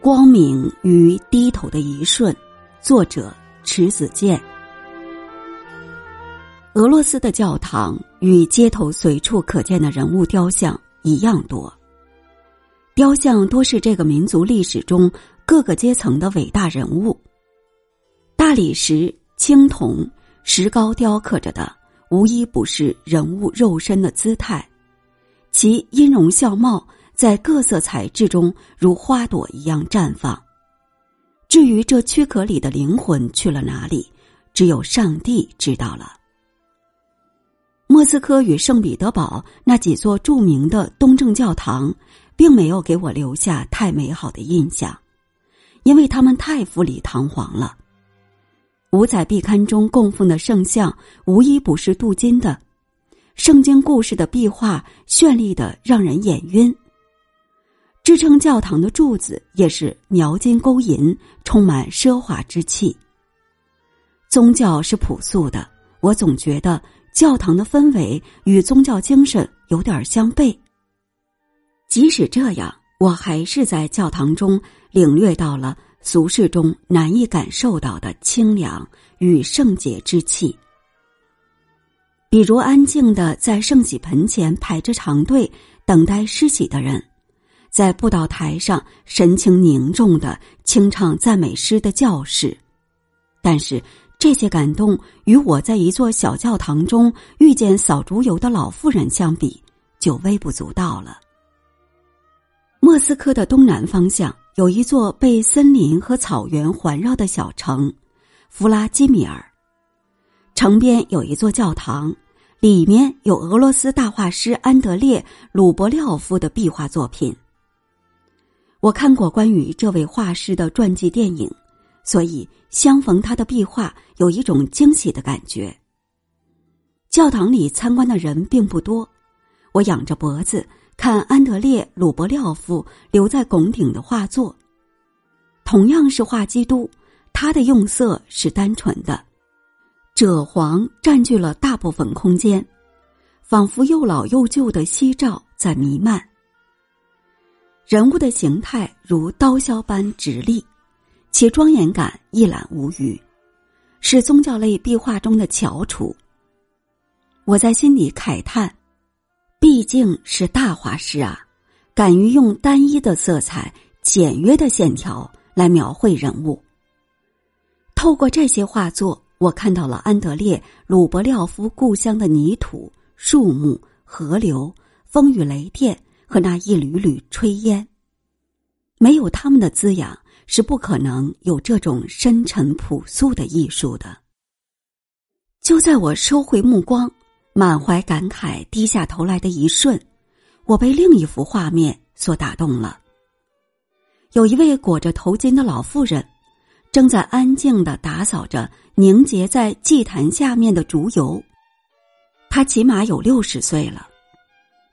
光明与低头的一瞬，作者迟子建。俄罗斯的教堂与街头随处可见的人物雕像一样多，雕像多是这个民族历史中各个阶层的伟大人物。大理石、青铜、石膏雕刻着的，无一不是人物肉身的姿态，其音容笑貌在各色彩质中如花朵一样绽放。至于这躯壳里的灵魂去了哪里，只有上帝知道了。莫斯科与圣彼得堡那几座著名的东正教堂，并没有给我留下太美好的印象，因为他们太富丽堂皇了。五彩壁龛中供奉的圣像，无一不是镀金的；圣经故事的壁画绚丽的让人眼晕。支撑教堂的柱子也是描金勾银，充满奢华之气。宗教是朴素的，我总觉得。教堂的氛围与宗教精神有点相悖。即使这样，我还是在教堂中领略到了俗世中难以感受到的清凉与圣洁之气。比如，安静的在圣洗盆前排着长队等待施洗的人，在布道台上神情凝重的清唱赞美诗的教士，但是。这些感动与我在一座小教堂中遇见扫竹油的老妇人相比，就微不足道了。莫斯科的东南方向有一座被森林和草原环绕的小城——弗拉基米尔。城边有一座教堂，里面有俄罗斯大画师安德烈·鲁伯廖夫的壁画作品。我看过关于这位画师的传记电影。所以，相逢他的壁画有一种惊喜的感觉。教堂里参观的人并不多，我仰着脖子看安德烈·鲁伯廖夫留在拱顶的画作。同样是画基督，他的用色是单纯的，赭黄占据了大部分空间，仿佛又老又旧的夕照在弥漫。人物的形态如刀削般直立。其庄严感一览无余，是宗教类壁画中的翘楚。我在心里慨叹：毕竟是大画师啊，敢于用单一的色彩、简约的线条来描绘人物。透过这些画作，我看到了安德烈·鲁伯廖夫故乡的泥土、树木、河流、风雨雷电和那一缕缕炊烟。没有他们的滋养。是不可能有这种深沉朴素的艺术的。就在我收回目光、满怀感慨低下头来的一瞬，我被另一幅画面所打动了。有一位裹着头巾的老妇人，正在安静的打扫着凝结在祭坛下面的竹油。她起码有六十岁了。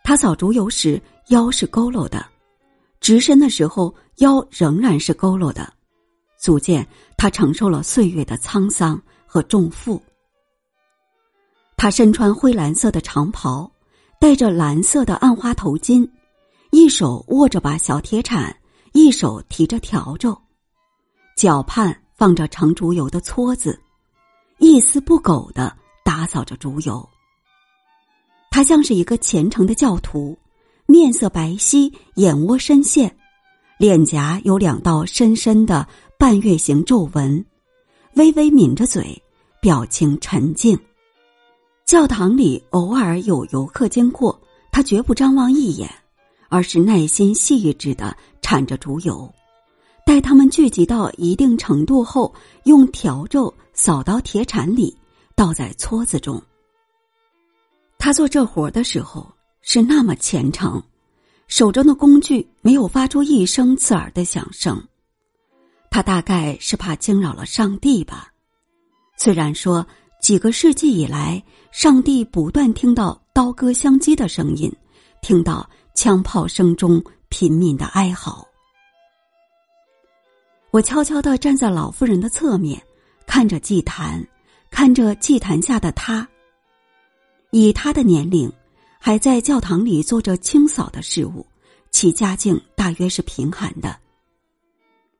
他扫竹油时腰是佝偻的。直身的时候，腰仍然是佝偻的，足见他承受了岁月的沧桑和重负。他身穿灰蓝色的长袍，戴着蓝色的暗花头巾，一手握着把小铁铲，一手提着笤帚，脚畔放着盛竹油的撮子，一丝不苟的打扫着竹油。他像是一个虔诚的教徒。面色白皙，眼窝深陷，脸颊有两道深深的半月形皱纹，微微抿着嘴，表情沉静。教堂里偶尔有游客经过，他绝不张望一眼，而是耐心细致的铲着竹油，待他们聚集到一定程度后，用笤帚扫到铁铲里，倒在撮子中。他做这活的时候。是那么虔诚，手中的工具没有发出一声刺耳的响声。他大概是怕惊扰了上帝吧。虽然说几个世纪以来，上帝不断听到刀割相击的声音，听到枪炮声中贫民的哀嚎。我悄悄的站在老妇人的侧面，看着祭坛，看着祭坛下的他。以他的年龄。还在教堂里做着清扫的事物，其家境大约是贫寒的。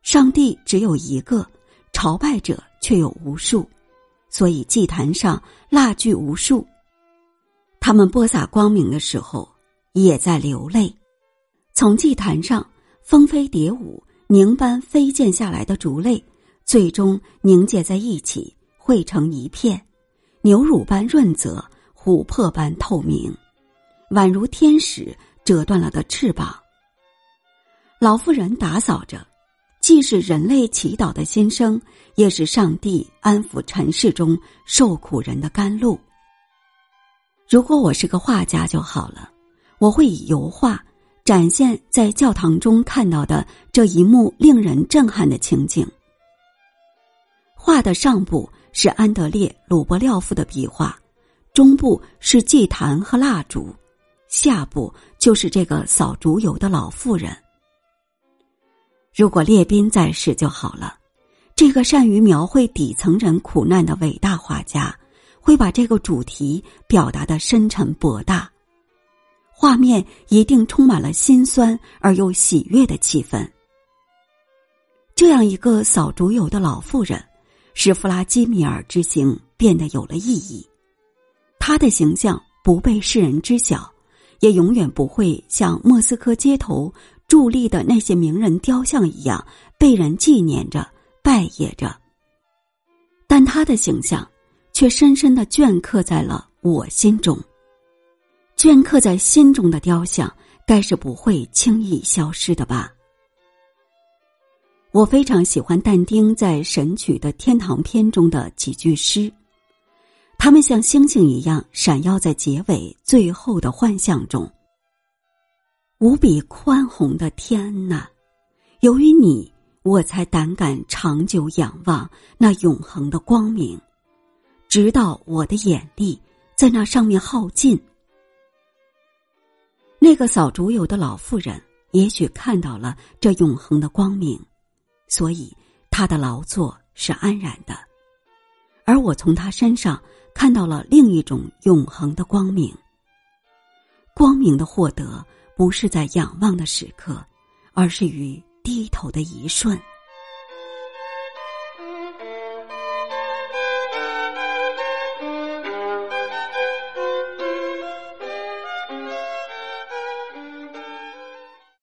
上帝只有一个，朝拜者却有无数，所以祭坛上蜡炬无数。他们播撒光明的时候，也在流泪。从祭坛上蜂飞蝶舞、凝般飞溅下来的烛泪，最终凝结在一起，汇成一片，牛乳般润泽，琥珀般透明，宛如天使折断了的翅膀。老妇人打扫着。既是人类祈祷的心声，也是上帝安抚尘世中受苦人的甘露。如果我是个画家就好了，我会以油画展现在教堂中看到的这一幕令人震撼的情景。画的上部是安德烈·鲁伯廖夫的笔画，中部是祭坛和蜡烛，下部就是这个扫烛油的老妇人。如果列宾在世就好了，这个善于描绘底层人苦难的伟大画家，会把这个主题表达的深沉博大，画面一定充满了心酸而又喜悦的气氛。这样一个扫竹油的老妇人，使弗拉基米尔之行变得有了意义。他的形象不被世人知晓，也永远不会像莫斯科街头。伫立的那些名人雕像一样被人纪念着、拜谒着，但他的形象却深深的镌刻在了我心中。镌刻在心中的雕像，该是不会轻易消失的吧？我非常喜欢但丁在《神曲》的天堂篇中的几句诗，他们像星星一样闪耀在结尾最后的幻象中。无比宽宏的天呐！由于你，我才胆敢长久仰望那永恒的光明，直到我的眼力在那上面耗尽。那个扫竹油的老妇人也许看到了这永恒的光明，所以她的劳作是安然的，而我从她身上看到了另一种永恒的光明。光明的获得。不是在仰望的时刻，而是于低头的一瞬。